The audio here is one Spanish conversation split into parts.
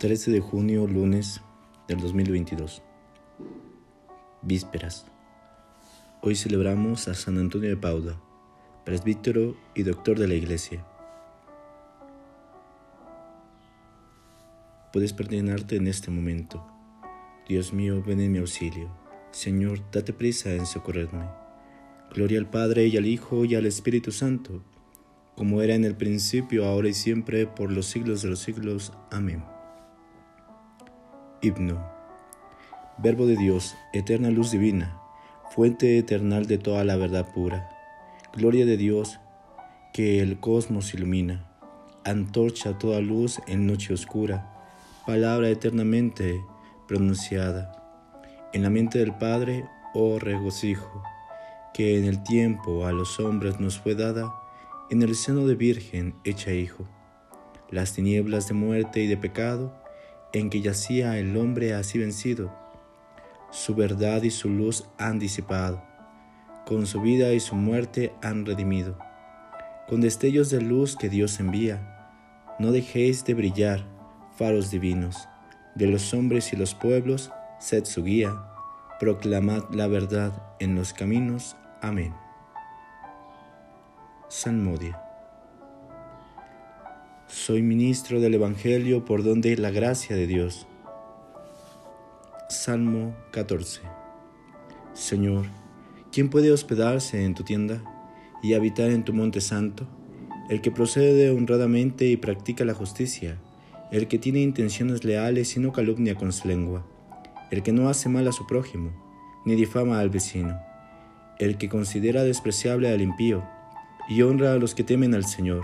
13 de junio, lunes del 2022. Vísperas. Hoy celebramos a San Antonio de Pauda, presbítero y doctor de la Iglesia. Puedes perdonarte en este momento. Dios mío, ven en mi auxilio. Señor, date prisa en socorrerme. Gloria al Padre y al Hijo y al Espíritu Santo, como era en el principio, ahora y siempre, por los siglos de los siglos. Amén. Himno. Verbo de Dios, eterna luz divina, fuente eternal de toda la verdad pura. Gloria de Dios, que el cosmos ilumina, antorcha toda luz en noche oscura, palabra eternamente pronunciada. En la mente del Padre, oh regocijo, que en el tiempo a los hombres nos fue dada, en el seno de Virgen hecha hijo. Las tinieblas de muerte y de pecado, en que yacía el hombre así vencido. Su verdad y su luz han disipado, con su vida y su muerte han redimido. Con destellos de luz que Dios envía, no dejéis de brillar, faros divinos, de los hombres y los pueblos, sed su guía, proclamad la verdad en los caminos. Amén. Salmodia. Soy ministro del Evangelio por donde la gracia de Dios. Salmo 14. Señor, ¿quién puede hospedarse en tu tienda y habitar en tu monte santo? El que procede honradamente y practica la justicia, el que tiene intenciones leales y no calumnia con su lengua, el que no hace mal a su prójimo, ni difama al vecino, el que considera despreciable al impío y honra a los que temen al Señor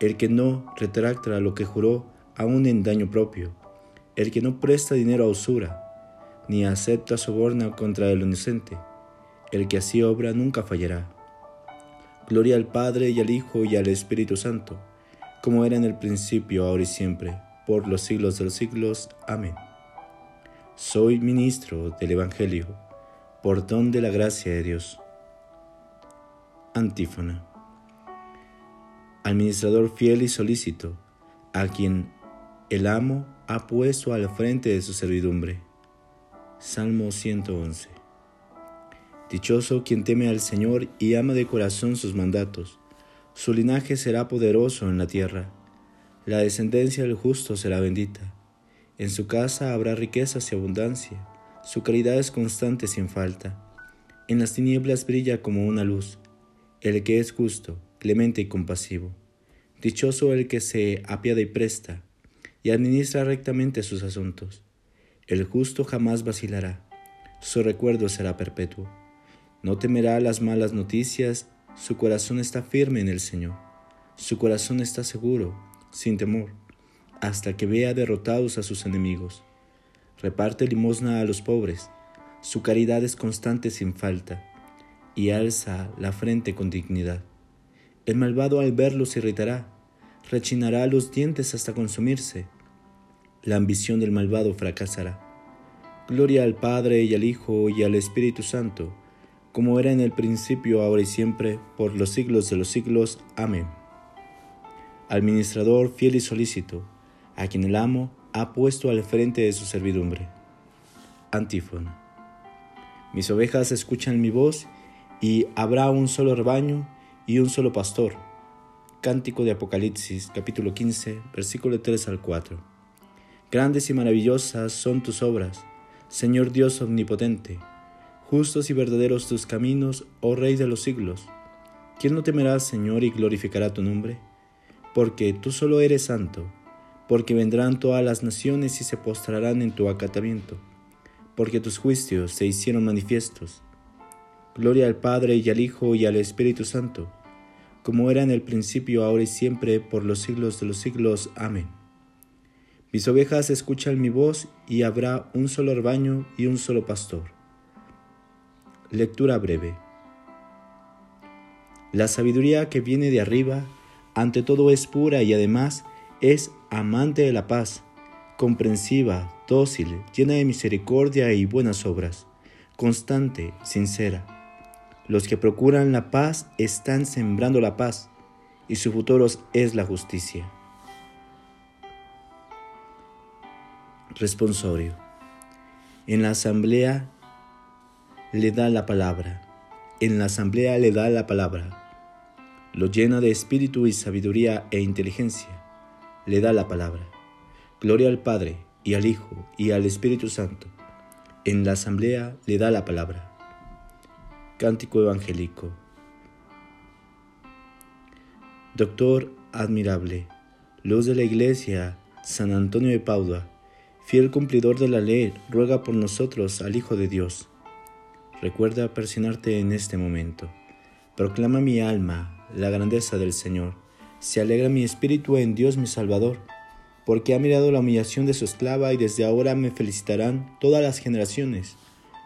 el que no retracta lo que juró aún en daño propio, el que no presta dinero a usura, ni acepta soborno contra el inocente, el que así obra nunca fallará. Gloria al Padre y al Hijo y al Espíritu Santo, como era en el principio, ahora y siempre, por los siglos de los siglos. Amén. Soy ministro del Evangelio, por don de la gracia de Dios. Antífona administrador fiel y solícito, a quien el amo ha puesto al frente de su servidumbre. Salmo 111. Dichoso quien teme al Señor y ama de corazón sus mandatos. Su linaje será poderoso en la tierra. La descendencia del justo será bendita. En su casa habrá riquezas y abundancia. Su caridad es constante sin falta. En las tinieblas brilla como una luz. El que es justo clemente y compasivo. Dichoso el que se apiada y presta, y administra rectamente sus asuntos. El justo jamás vacilará, su recuerdo será perpetuo. No temerá las malas noticias, su corazón está firme en el Señor. Su corazón está seguro, sin temor, hasta que vea derrotados a sus enemigos. Reparte limosna a los pobres, su caridad es constante sin falta, y alza la frente con dignidad. El malvado al verlo se irritará, rechinará los dientes hasta consumirse. La ambición del malvado fracasará. Gloria al Padre y al Hijo y al Espíritu Santo, como era en el principio, ahora y siempre, por los siglos de los siglos. Amén. Administrador fiel y solícito, a quien el amo ha puesto al frente de su servidumbre. Antífona. Mis ovejas escuchan mi voz y habrá un solo rebaño y un solo pastor. Cántico de Apocalipsis, capítulo 15, versículo 3 al 4. Grandes y maravillosas son tus obras, Señor Dios omnipotente. Justos y verdaderos tus caminos, oh Rey de los siglos. ¿Quién no temerá, Señor, y glorificará tu nombre? Porque tú solo eres santo, porque vendrán todas las naciones y se postrarán en tu acatamiento, porque tus juicios se hicieron manifiestos Gloria al Padre y al Hijo y al Espíritu Santo, como era en el principio, ahora y siempre, por los siglos de los siglos. Amén. Mis ovejas escuchan mi voz y habrá un solo rebaño y un solo pastor. Lectura breve. La sabiduría que viene de arriba, ante todo es pura y además es amante de la paz, comprensiva, dócil, llena de misericordia y buenas obras, constante, sincera los que procuran la paz están sembrando la paz y su futuro es la justicia. Responsorio. En la asamblea le da la palabra. En la asamblea le da la palabra. Lo llena de espíritu y sabiduría e inteligencia. Le da la palabra. Gloria al Padre y al Hijo y al Espíritu Santo. En la asamblea le da la palabra. Cántico evangélico. Doctor admirable, luz de la Iglesia, San Antonio de Padua, fiel cumplidor de la ley, ruega por nosotros al Hijo de Dios. Recuerda persinarte en este momento. Proclama mi alma la grandeza del Señor. Se alegra mi espíritu en Dios mi Salvador, porque ha mirado la humillación de su esclava y desde ahora me felicitarán todas las generaciones,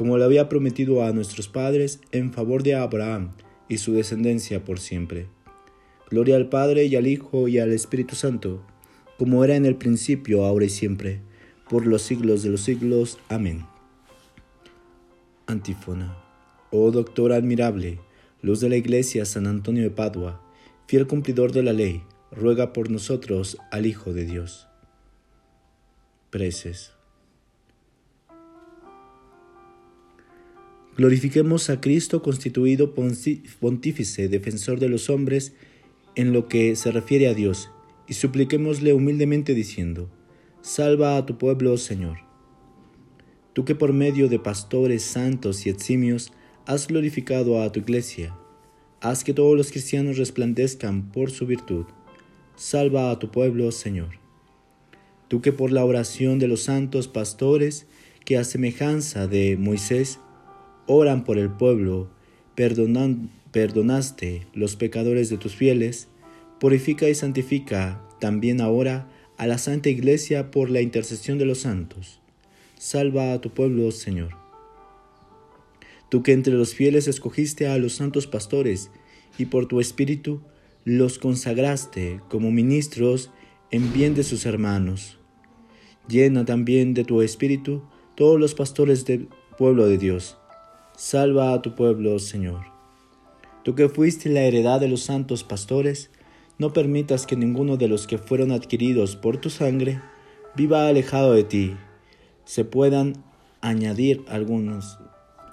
como lo había prometido a nuestros padres en favor de Abraham y su descendencia por siempre Gloria al Padre y al Hijo y al Espíritu Santo, como era en el principio, ahora y siempre, por los siglos de los siglos. Amén. Antífona. Oh doctor admirable, luz de la Iglesia San Antonio de Padua, fiel cumplidor de la ley, ruega por nosotros al Hijo de Dios. Preces. Glorifiquemos a Cristo constituido pontífice, defensor de los hombres, en lo que se refiere a Dios, y supliquémosle humildemente diciendo, Salva a tu pueblo, Señor. Tú que por medio de pastores santos y eximios has glorificado a tu iglesia, haz que todos los cristianos resplandezcan por su virtud. Salva a tu pueblo, Señor. Tú que por la oración de los santos pastores, que a semejanza de Moisés, oran por el pueblo, perdonaste los pecadores de tus fieles, purifica y santifica también ahora a la Santa Iglesia por la intercesión de los santos. Salva a tu pueblo, Señor. Tú que entre los fieles escogiste a los santos pastores y por tu espíritu los consagraste como ministros en bien de sus hermanos. Llena también de tu espíritu todos los pastores del pueblo de Dios. Salva a tu pueblo, Señor. Tú que fuiste la heredad de los santos pastores, no permitas que ninguno de los que fueron adquiridos por tu sangre viva alejado de ti. Se puedan añadir algunas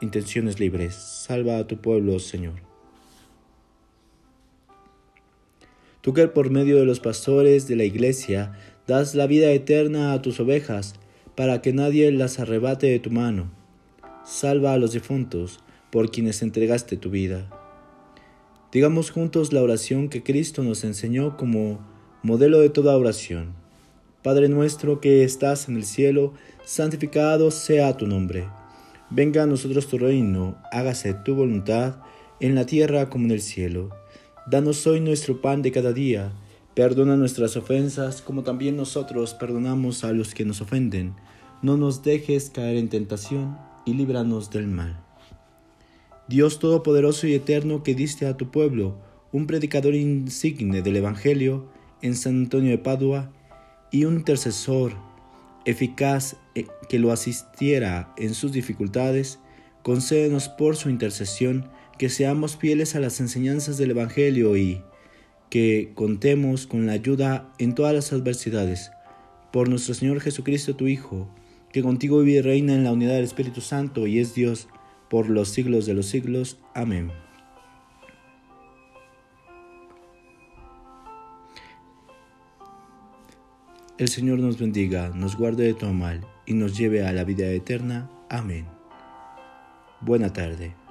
intenciones libres. Salva a tu pueblo, Señor. Tú que por medio de los pastores de la iglesia das la vida eterna a tus ovejas, para que nadie las arrebate de tu mano. Salva a los difuntos, por quienes entregaste tu vida. Digamos juntos la oración que Cristo nos enseñó como modelo de toda oración. Padre nuestro que estás en el cielo, santificado sea tu nombre. Venga a nosotros tu reino, hágase tu voluntad, en la tierra como en el cielo. Danos hoy nuestro pan de cada día. Perdona nuestras ofensas, como también nosotros perdonamos a los que nos ofenden. No nos dejes caer en tentación, y líbranos del mal. Dios Todopoderoso y Eterno que diste a tu pueblo un predicador insigne del Evangelio en San Antonio de Padua y un intercesor eficaz eh, que lo asistiera en sus dificultades, concédenos por su intercesión que seamos fieles a las enseñanzas del Evangelio y que contemos con la ayuda en todas las adversidades. Por nuestro Señor Jesucristo, tu Hijo, que contigo vive y reina en la unidad del Espíritu Santo y es Dios, por los siglos de los siglos. Amén. El Señor nos bendiga, nos guarde de todo mal y nos lleve a la vida eterna. Amén. Buena tarde.